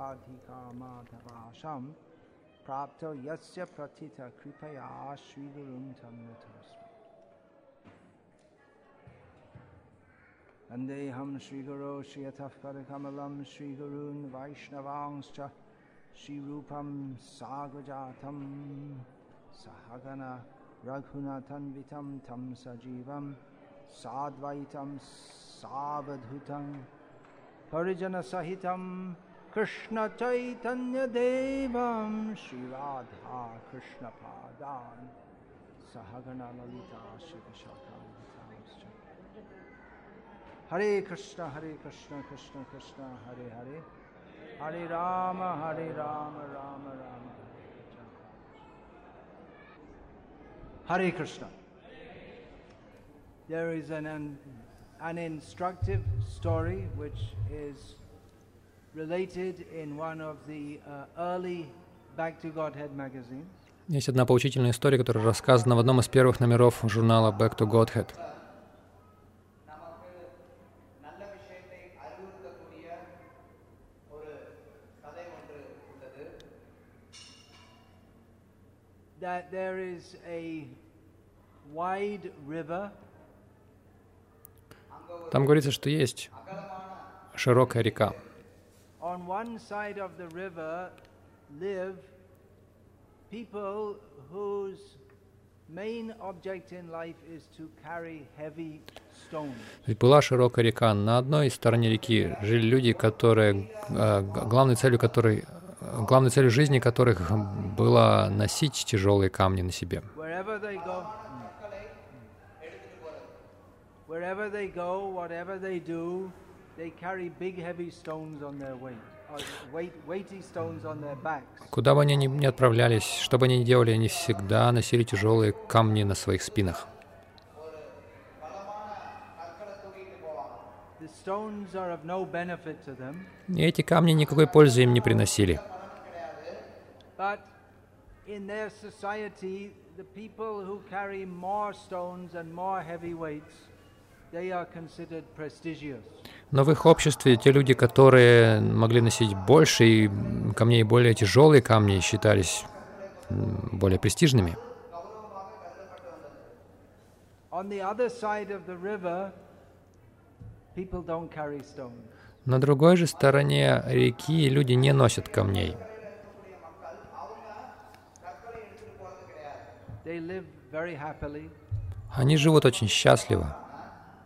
साधिकामाधवाशं प्राप्तो यस्य प्रथित कृपया श्रीगुरुं संनतोऽस्मि वन्देऽहं श्रीगुरो श्रियथः परकमलं श्रीगुरून् वैष्णवांश्च श्रीरूपं सागजातं सहगन रघुनाथन्वितं तं सजीवं साद्वैतं सावधुतं परिजनसहितं कृष्णचैतन्यदेवं श्रीराधा कृष्णपादान् सहगणललिता श्रीकशाखान्विताश्च हरे कृष्ण हरे कृष्ण कृष्ण कृष्ण हरे हरे हरे राम हरे राम राम Ram Hare Krishna. There is an, an instructive story which is Uh, есть одна поучительная история, которая рассказана в одном из первых номеров журнала Back to Godhead. That there is a wide river. Там говорится, что есть широкая река on one side of the river live people whose main object in life is to carry heavy Ведь была широкая река. На одной стороне реки жили люди, которые, г- главной целью которой, главной целью жизни которых было носить тяжелые камни на себе. wherever they go whatever they do Куда бы они ни отправлялись, что бы они ни делали, они всегда носили тяжелые камни на своих спинах. И эти камни никакой пользы им не приносили. Но в их обществе те люди, которые могли носить больше и камней, более тяжелые камни, считались более престижными. На другой же стороне реки люди не носят камней. Они живут очень счастливо.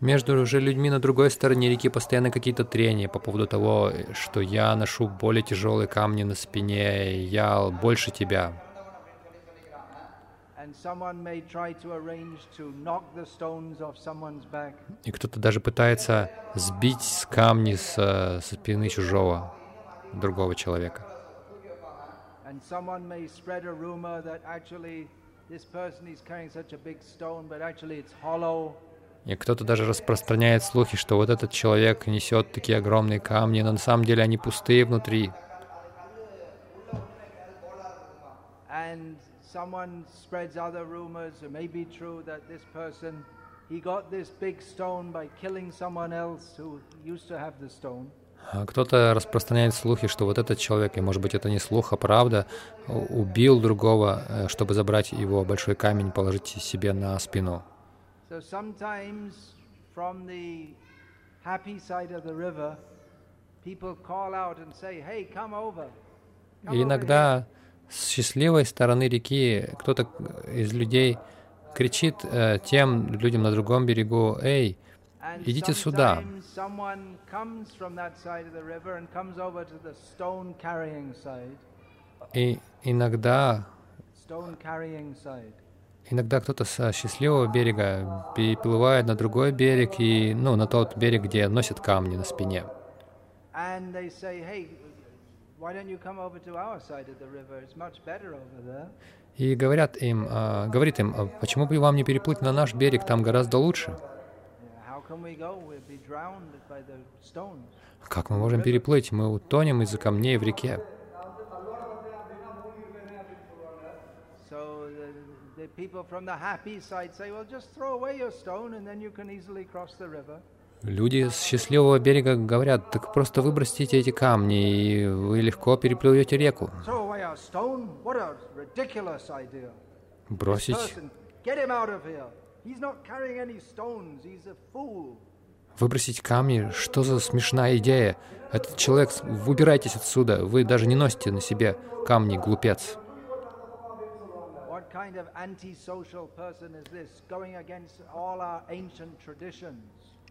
Между же людьми на другой стороне реки постоянно какие-то трения по поводу того, что я ношу более тяжелые камни на спине, я больше тебя. И кто-то даже пытается сбить с камни с, э, со спины чужого, другого человека. And И кто-то даже распространяет слухи, что вот этот человек несет такие огромные камни, но на самом деле они пустые внутри. А Кто-то распространяет слухи, что вот этот человек, и может быть это не слух, а правда, убил другого, э, чтобы забрать его большой камень, положить себе на спину. So sometimes from the happy side of the river, people call out and say, hey, come over. Come иногда с счастливой стороны реки кто-то из людей кричит э, тем людям на другом берегу, «Эй, идите сюда!» И иногда. Иногда кто-то со счастливого берега переплывает на другой берег и, ну, на тот берег, где носят камни на спине. И говорят им, а, говорит им, «А почему бы вам не переплыть на наш берег, там гораздо лучше. Как мы можем переплыть? Мы утонем из-за камней в реке. So the, the people from the happy side say, well, just throw away your stone and then you can easily cross the river. Люди с счастливого берега говорят, так просто выбросите эти камни, и вы легко переплывете реку. Бросить, выбросить камни, что за смешная идея? Этот человек, выбирайтесь отсюда, вы даже не носите на себе камни, глупец. Kind of antisocial person is this, going against all our ancient traditions?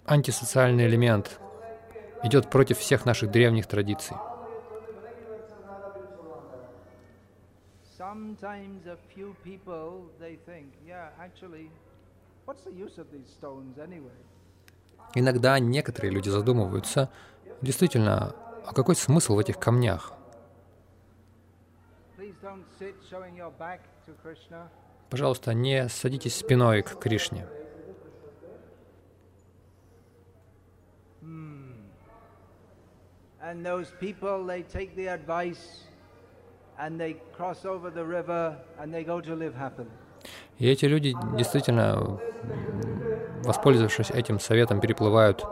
Антисоциальный элемент идет против всех наших древних традиций. Sometimes a few people they think, yeah, actually, what's the use of these stones anyway? Иногда некоторые люди задумываются, действительно, а какой смысл в этих камнях? Please don't sit showing your back to Krishna. Пожалуйста, не садитесь спиной к Кришне. And those people, they take the advice and they cross over the river and they go to live happily. И эти люди действительно, воспользовавшись этим советом, переплывают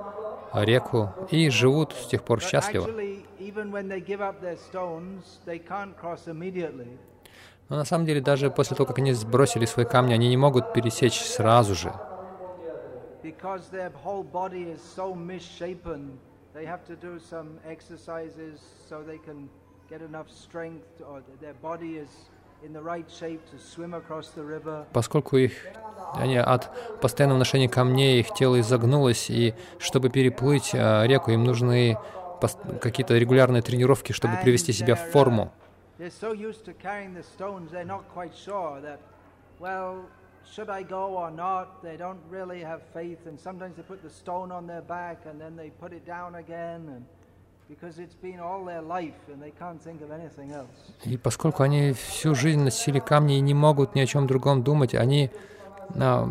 реку и живут с тех пор счастливо. Even when they give up their stones, they can't cross immediately Но на самом деле, даже после того, как они сбросили свои камни, они не могут пересечь сразу же. Поскольку их, они от постоянного ношения камней, их тело изогнулось, и чтобы переплыть э, реку, им нужны какие-то регулярные тренировки, чтобы привести себя в форму. They're so used to carrying the stones, they're not quite sure that, well, should I go or not? They don't really have faith, and sometimes they put the stone on their back and then they put it down again, and because it's been all their life and they can't think of anything else. И поскольку они всю жизнь носили камни и не могут ни о чем другом думать, они а,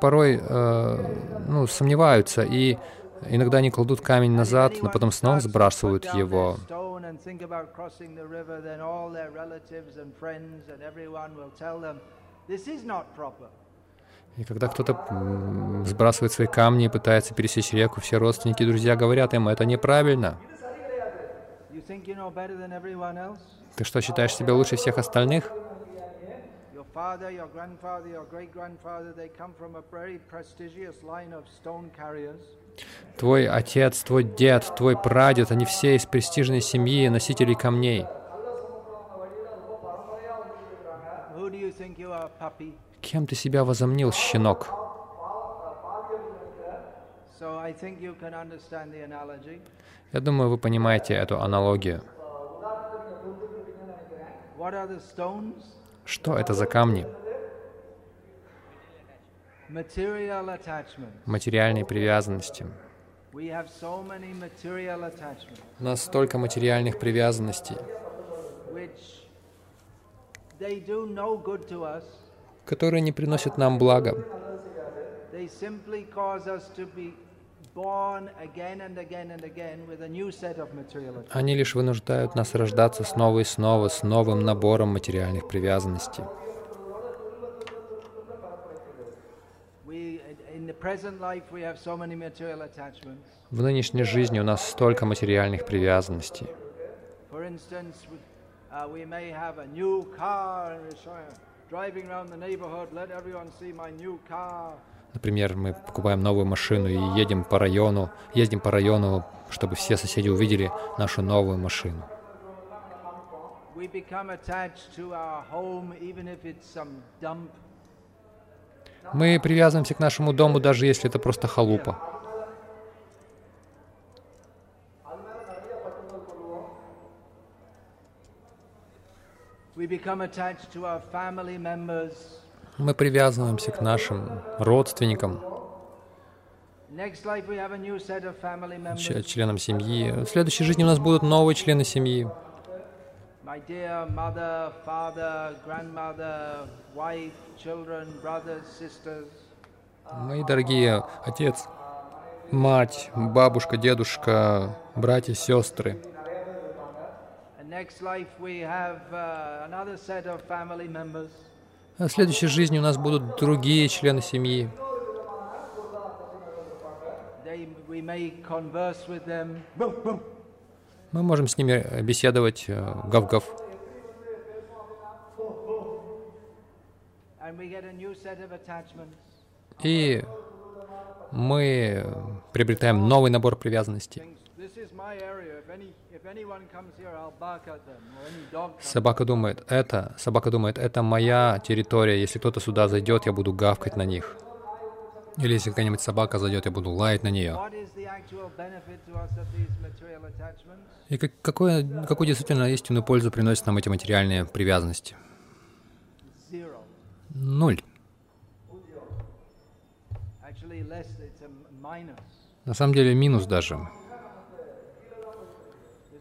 порой э, ну, сомневаются, и иногда они кладут камень назад, но потом снова сбрасывают его. И когда кто-то сбрасывает свои камни и пытается пересечь реку, все родственники и друзья говорят ему, это неправильно. Ты что, считаешь себя лучше всех остальных? Father, your grandfather, your great grandfather, they come from a very prestigious line of stone carriers. Твой отец, твой дед, твой прадед, они все из престижной семьи, носителей камней. Кем ты себя возомнил, щенок? Я думаю, вы понимаете эту аналогию. What are the stones? Что это за камни? Материальные привязанности. У нас столько материальных привязанностей, которые не приносят нам блага. Они лишь вынуждают нас рождаться снова и снова с новым набором материальных привязанностей. В нынешней жизни у нас столько материальных привязанностей. Uh. Например, мы покупаем новую машину и едем по району, ездим по району, чтобы все соседи увидели нашу новую машину. Мы привязываемся к нашему дому, даже если это просто халупа. We become attached to our family members. Мы привязываемся к нашим родственникам, членам семьи. В следующей жизни у нас будут новые члены семьи. Мои дорогие отец, мать, бабушка, дедушка, братья, сестры. next life we have uh, another set of family members. А в следующей жизни у нас будут другие члены семьи. Мы можем с ними э, беседовать, э, гав-гав. И мы приобретаем новый набор привязанностей. Собака думает, это, собака думает, это моя территория. Если кто-то сюда зайдет, я буду гавкать на них. Или если какая-нибудь собака зайдет, я буду лаять на нее. И как, какое, какую действительно истинную пользу приносят нам эти материальные привязанности? Нуль. Minus. На самом деле минус даже. Because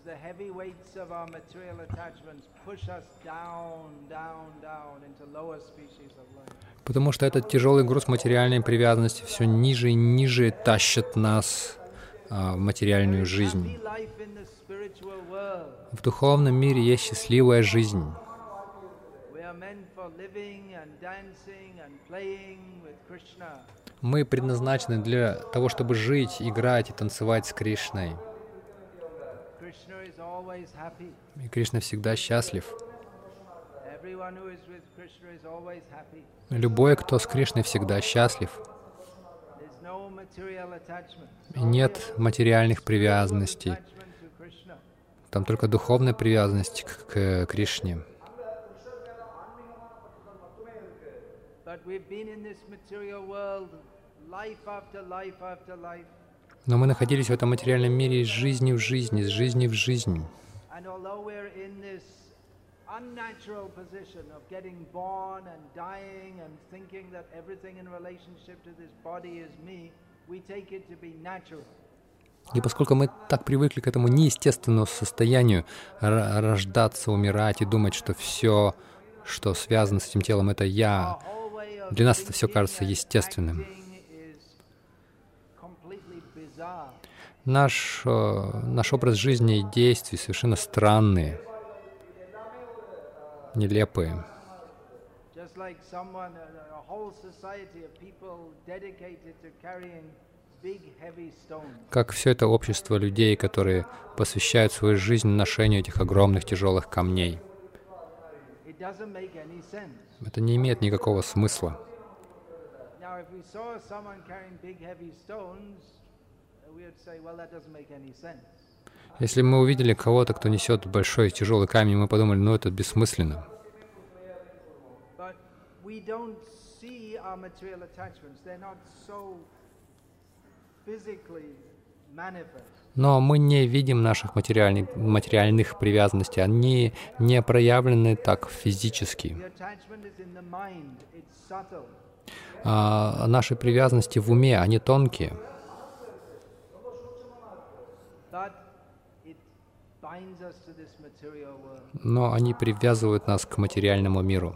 the heavy weights of our material attachments push us down, down, down into lower species of life. Потому что этот тяжелый груз материальной привязанности все ниже и ниже тащит нас а, в материальную жизнь. В духовном мире есть счастливая жизнь. Мы предназначены для того, чтобы жить, играть и танцевать с Кришной. Krishna is always happy. И Кришна всегда счастлив. Любой, кто с Кришной, всегда счастлив. Нет материальных привязанностей. Там только духовная привязанность к, к Кришне. Но мы находились в этом материальном мире из жизни в жизнь, из жизни в жизнь. And although we're in this unnatural position of getting born and dying and thinking that everything in relationship to this body is me, we take it to be natural. И поскольку мы так привыкли к этому неестественному состоянию рождаться, умирать и думать, что все, что связано с этим телом, это я, Для нас это все кажется естественным. Наш, э, наш образ жизни и действий совершенно странные, нелепые. Как все это общество людей, которые посвящают свою жизнь ношению этих огромных тяжелых камней. Это не имеет никакого смысла. Если мы увидели кого-то, кто несет большой тяжелый камень, мы подумали, ну это бессмысленно. Но мы не видим наших материальных, материальных привязанностей, они не проявлены так физически. А наши привязанности в уме, они тонкие, But it binds us to this material world. Но они привязывают нас к материальному миру.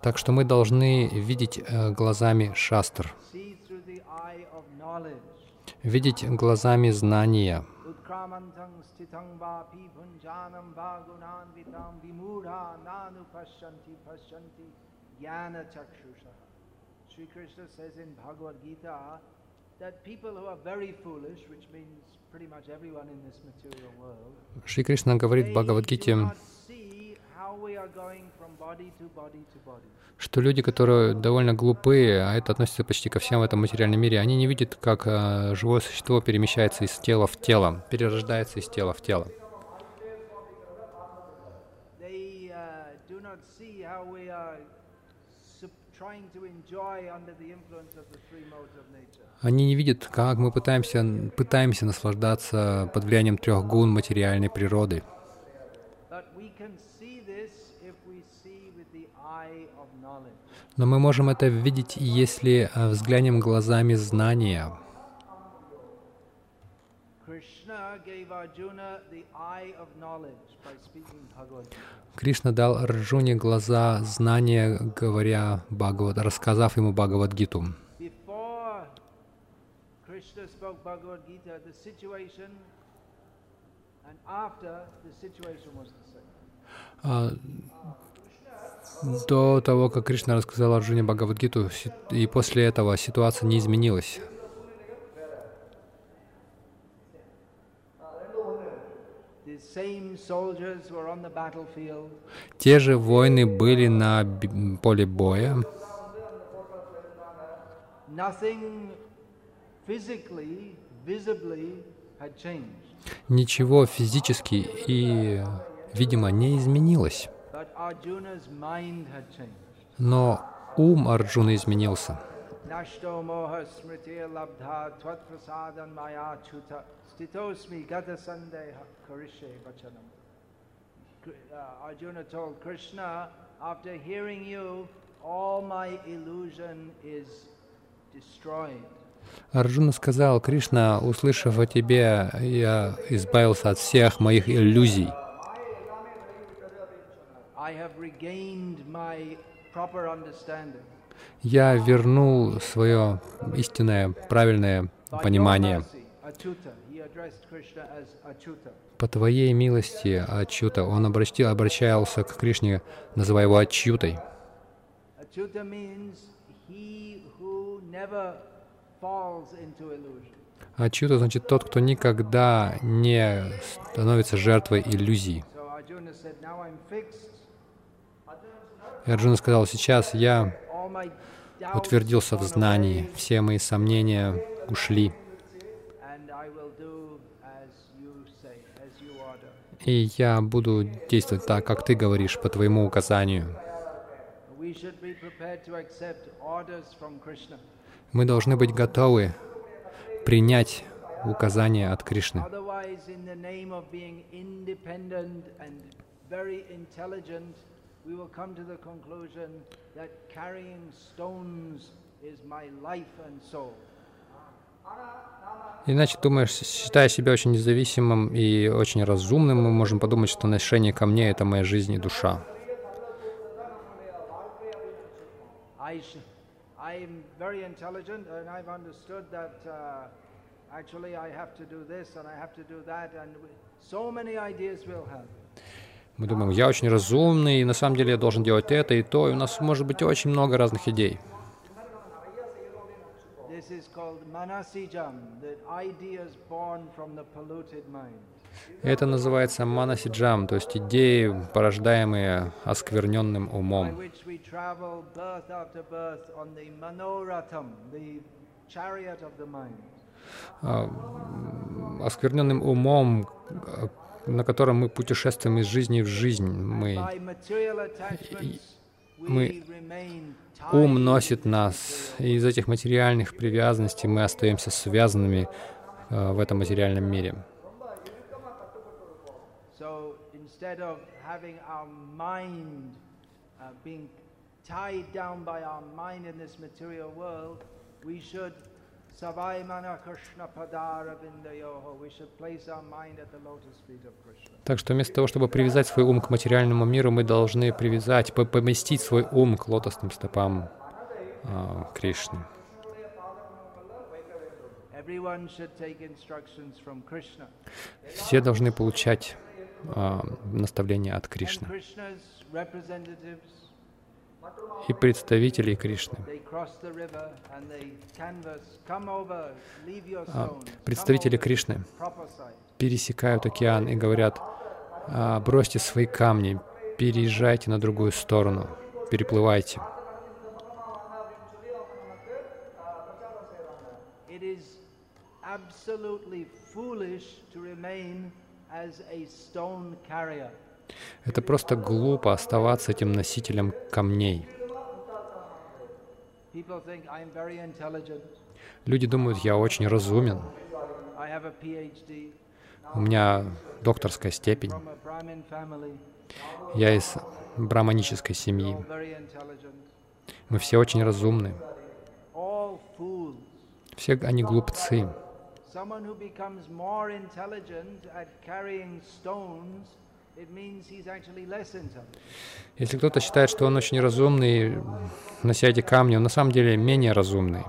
Так что мы должны видеть э, глазами шастр, видеть глазами знания, jnana chakshusha. Sri Krishna says in Bhagavad Gita Шри Кришна говорит в Бхагавадгите, что люди, которые довольно глупые, а это относится почти ко всем в этом материальном мире, они не видят, как э, живое существо перемещается из тела в тело, перерождается из тела в тело. Uh, trying to enjoy under the influence of the three modes of nature. Они не видят, как мы пытаемся, пытаемся наслаждаться под влиянием трех гун материальной природы. Но мы можем это видеть, если э, взглянем глазами знания. Кришна дал Арджуне глаза знания, говоря Бхагавад, рассказав ему Бхагавадгиту. Before Krishna spoke Bhagavad Gita, the situation, and after, the situation was the same. А, До того, как Кришна рассказал Арджуне Бхагавадгиту, и после этого ситуация не изменилась. Те же воины были на поле боя. nothing Ничего физически и, видимо, не изменилось. Но ум Арджуны изменился. Uh, Arjuna told Krishna, after hearing you, all my illusion is destroyed. Арджуна сказал, Кришна, услышав о тебе, я избавился от всех моих иллюзий. Я вернул свое истинное, правильное понимание. По твоей милости, Ачюта, он обратил, обращался к Кришне, называя его Ачютой. Illusion. Ачюта значит тот, кто никогда не становится жертвой иллюзий. И Арджуна сказал, сейчас я утвердился в знании, все мои сомнения ушли, и я буду действовать так, как ты говоришь, по твоему указанию. Мы должны быть готовы принять указания от Кришны. Иначе, думаешь, считая себя очень независимым и очень разумным, мы можем подумать, что ношение камней — это моя жизнь и душа. I I'm very intelligent and I've understood that uh, actually I have to do this and I have to do that, and so many ideas we'll have. Мы думаем, я очень разумный, и на самом деле я должен делать это и то, и у нас может быть очень много разных идей. This is called manasijam, the ideas born from the polluted mind. Это называется манасиджам, то есть идеи, порождаемые оскверненным умом. А, Оскверненным умом, на котором мы путешествуем из жизни в жизнь. Мы, мы- ум носит нас, и из этих материальных привязанностей мы остаемся связанными э, в этом материальном мире. So instead of having our mind uh, being tied down by our mind in this material world, we should Savai Mana Krishna Padara Vindayoho. We should place our mind at the lotus feet of Krishna. Так что вместо того, чтобы привязать свой ум к материальному миру, мы должны привязать, по- поместить свой ум к лотосным стопам а, Кришны. Все должны получать а, наставления от Кришны. И представители Кришны. А, Представители Кришны пересекают океан и говорят, «А, бросьте свои камни, переезжайте на другую сторону, переплывайте. It Это просто глупо оставаться этим носителем камней. Люди думают, я очень разумен, у меня докторская степень, я из браманической семьи, мы все очень разумны, все они глупцы. Someone who becomes more intelligent at carrying stones, it means he's actually less intelligent. Если кто-то считает, что он очень разумный, нося эти камни, он на самом деле менее разумный.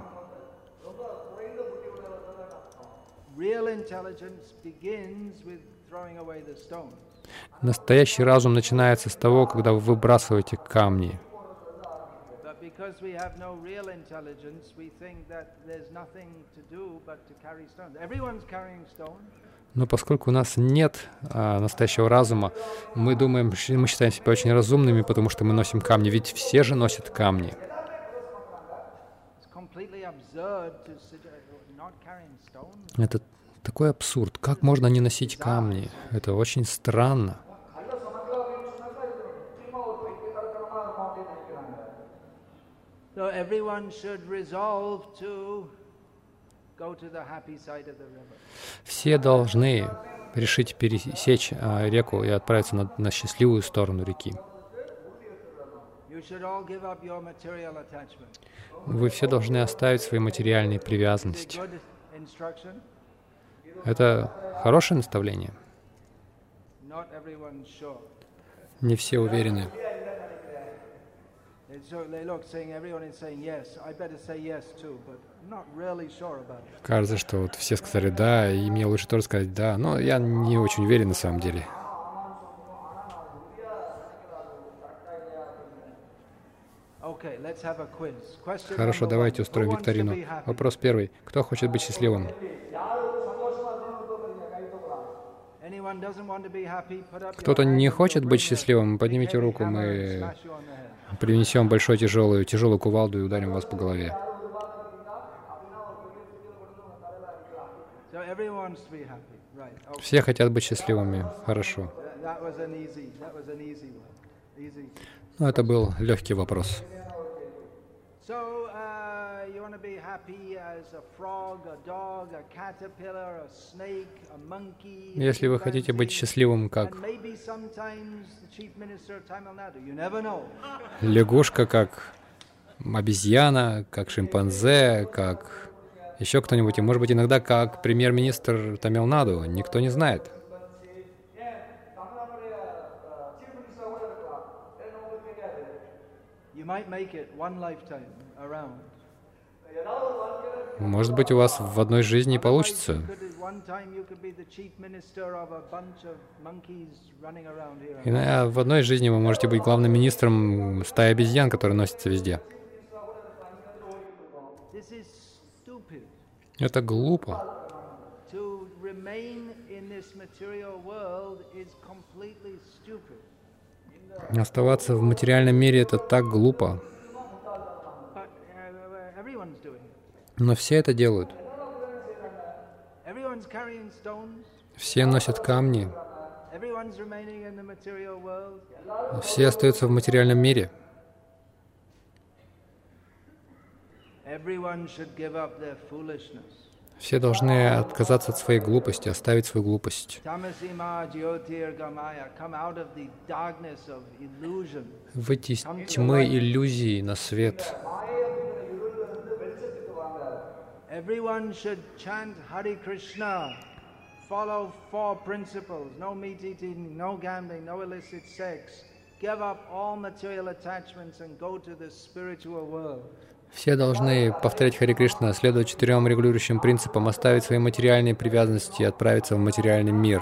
Real intelligence begins with throwing away the stones. Настоящий разум начинается с того, когда вы выбрасываете камни. Because we have no real intelligence, we think that there's nothing to do but to carry stones. Everyone's carrying stones. Но поскольку у нас нет а, настоящего разума, мы думаем, мы считаем себя очень разумными, потому что мы носим камни. Ведь все же носят камни. Stones. Это такой абсурд. Как можно не носить камни? Это очень странно. So everyone should resolve to go to the happy side of the river. Все должны решить пересечь а, реку и отправиться на, на счастливую сторону реки. Вы все должны оставить свои материальные привязанности. Это хорошее наставление. Не все уверены. Кажется, что вот все сказали «да», и мне лучше тоже сказать «да», но я не очень уверен на самом деле. Хорошо, давайте устроим викторину. Вопрос первый. Кто хочет быть счастливым? Anyone doesn't want to be happy, put up your Кто-то не хочет быть счастливым? Поднимите руку, мы принесем большой тяжелую, тяжелую кувалду и ударим вас по голове. Все хотят быть счастливыми. Хорошо. Ну, это был легкий вопрос. To be happy as a frog, a dog, a caterpillar, a snake, a monkey. Если вы хотите быть счастливым, как лягушка, как обезьяна, как шимпанзе, как еще кто-нибудь, и может быть иногда как премьер-министр Тамилнаду, никто не знает. You might make it one lifetime around. Может быть, у вас в одной жизни получится. И на- в одной жизни вы можете быть главным министром стаи обезьян, которые носятся везде. Это глупо. Оставаться в материальном мире — это так глупо. But uh, everyone's doing it. Но все это делают. Все носят камни, все остаются в материальном мире. Все должны отказаться от своей глупости, оставить свою глупость. Выйти из тьмы иллюзий на свет. Everyone should chant Hare Krishna. Follow four principles no meat eating, no gambling, no illicit sex. Give up all material attachments and go to the spiritual world. Все должны повторять Хари Кришна, следовать четырем регулирующим принципам, оставить свои материальные привязанности и отправиться в материальный мир.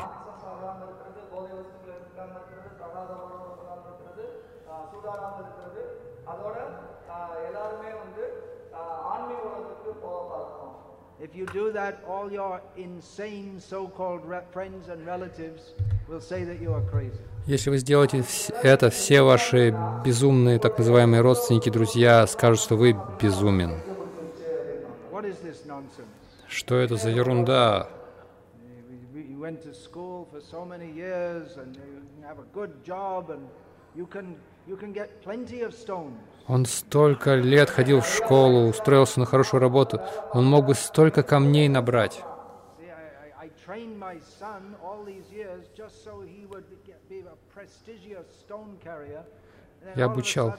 All your insane so called re- friends and relatives will say that you are crazy. Если вы сделаете это, все ваши безумные, так называемые родственники, друзья скажут, что вы безумен. Что это за ерунда? You can, you can get plenty of stones. Он столько лет ходил в школу, устроился на хорошую работу. Он мог бы столько камней набрать. Я обучал.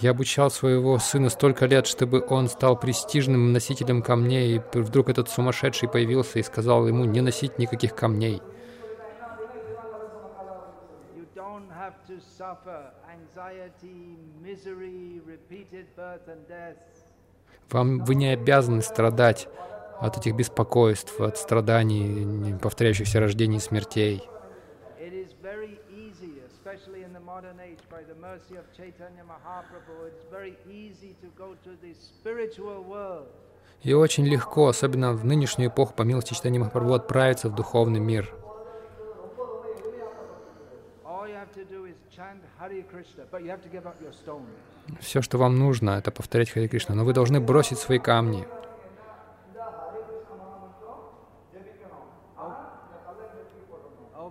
Я обучал своего сына столько лет, чтобы он стал престижным носителем камней, и вдруг этот сумасшедший появился и сказал ему не носить никаких камней. You don't have to suffer anxiety, misery, repeated birth and death. Вам вы не обязаны страдать от этих беспокойств, от страданий, повторяющихся рождений и смертей. И очень легко, особенно в нынешнюю эпоху, по милости читания Махапрабху, отправиться в духовный мир. All you have to do is chant Hare Krishna, but you have to give up your stone. Все, что вам нужно, это повторять Харе Кришна, но вы должны бросить свои камни.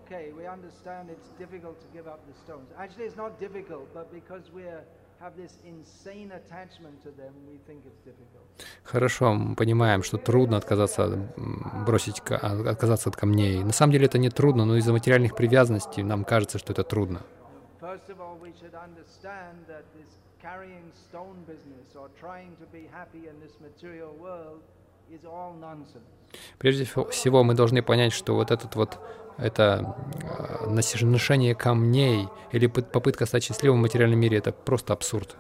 Okay, we understand it's difficult to give up the stones. Actually, it's not difficult, but because we Хорошо, мы понимаем, что трудно отказаться, бросить, а, отказаться от камней. На самом деле это не трудно, но из-за материальных привязанностей нам кажется, что это трудно. All, Прежде всего, мы должны понять, что вот этот вот это э, ношение камней или пы- попытка стать счастливым в материальном мире, это просто абсурд.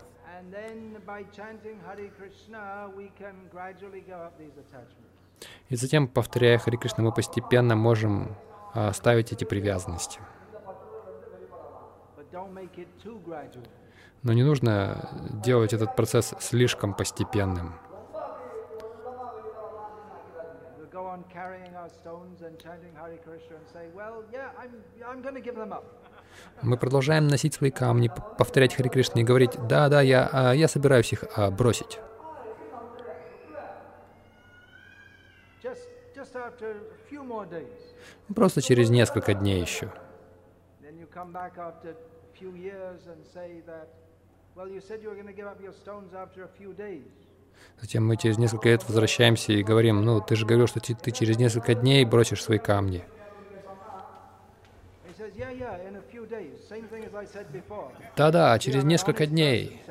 И затем, повторяя Хари Кришна, мы постепенно можем а, оставить эти привязанности. Но не нужно делать этот процесс слишком постепенным. We'll go on carrying our stones and chanting Hare Krishna and say, well, yeah, I'm, I'm going to give them up. Мы продолжаем носить свои камни, повторять Хари Кришна и говорить, да, да, я, а, я собираюсь их а, бросить. Просто через несколько дней еще. Well, you said you were going to give up your stones after a few days. Затем мы через несколько лет возвращаемся и говорим, ну, ты же говорил, что ты, ты через несколько дней бросишь свои камни. Да-да, через несколько дней.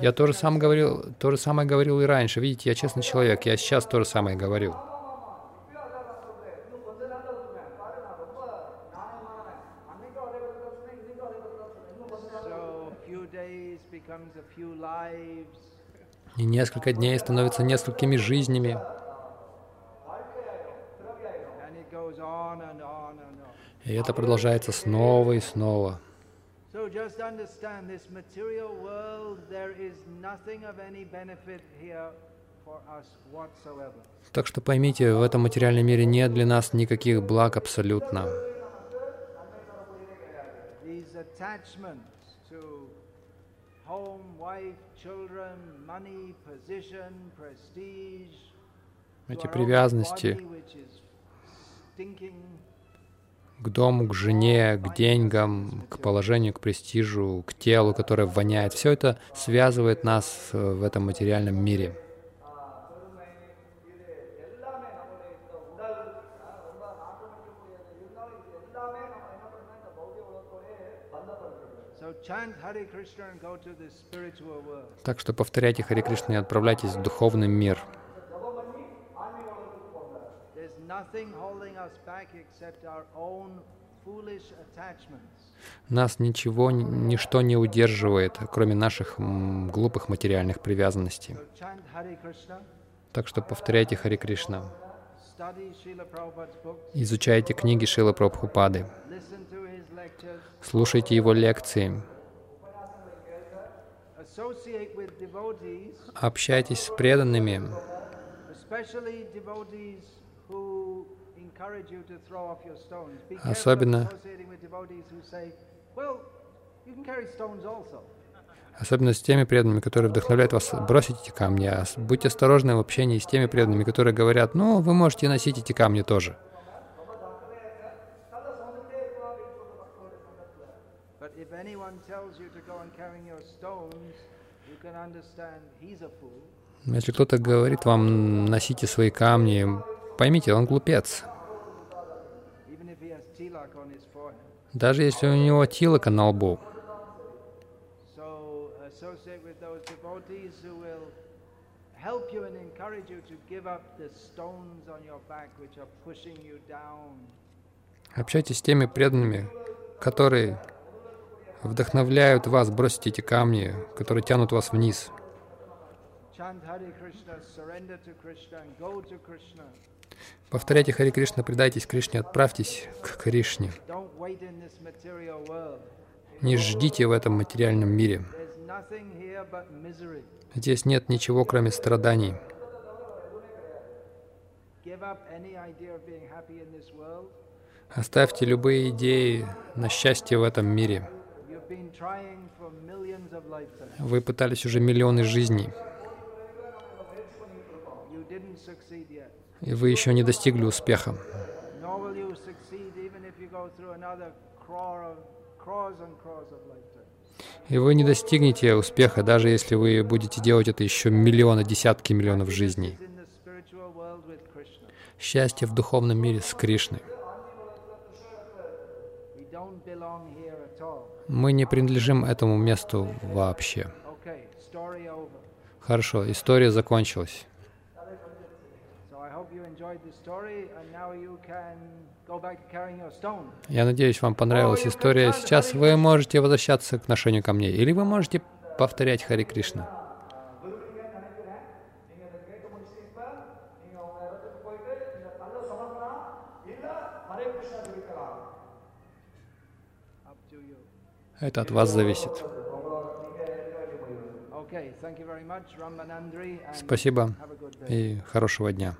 Я тоже сам говорил, то же самое говорил и раньше. Видите, я честный человек, я сейчас то же самое говорил. So a few days becomes a few lives. И несколько дней становятся несколькими жизнями. И это продолжается снова и снова. Так что поймите, в этом материальном мире нет для нас никаких благ абсолютно. Эти привязанности к дому, к жене, к деньгам, к положению, к престижу, к телу, которое воняет. Все это связывает нас э, в этом материальном мире. So chant Hare Krishna and go to the spiritual world. Так что повторяйте Хари Кришна и отправляйтесь в духовный мир. Нас ничего, ничто не удерживает, кроме наших глупых материальных привязанностей. Так что повторяйте Хари Кришна. Изучайте книги Шилы Прабхупады. Слушайте его лекции. associate with devotees, Общайтесь с преданными, especially devotees who encourage you to throw off your stones. Be careful of Особенно- особенно с теми преданными, которые вдохновляют вас бросить эти камни. А с- будьте осторожны в общении с теми преданными, которые говорят, ну, вы можете носить эти камни тоже. But if anyone tells you to go and carry your stones, you can understand he's a fool. Но Если кто-то говорит вам, носите свои камни, поймите, он глупец. Даже если у него тилока на лбу. Общайтесь с теми преданными, которые вдохновляют вас бросить эти камни, которые тянут вас вниз. Повторяйте Хари Кришна, предайтесь Кришне, отправьтесь к Кришне. Не ждите в этом материальном мире. Здесь нет ничего, кроме страданий. Оставьте любые идеи на счастье в этом мире. Вы пытались уже миллионы жизней, и вы еще не достигли успеха. И вы не достигнете успеха, даже если вы будете делать это еще миллионы, десятки миллионов жизней. Счастье в духовном мире с Кришной. We don't belong here at all. Мы не принадлежим этому месту вообще. Хорошо, история закончилась. Я надеюсь, вам понравилась история. Сейчас вы можете возвращаться к ношению камней, или вы можете повторять Хари Кришна. Это от вас зависит. Спасибо и хорошего дня.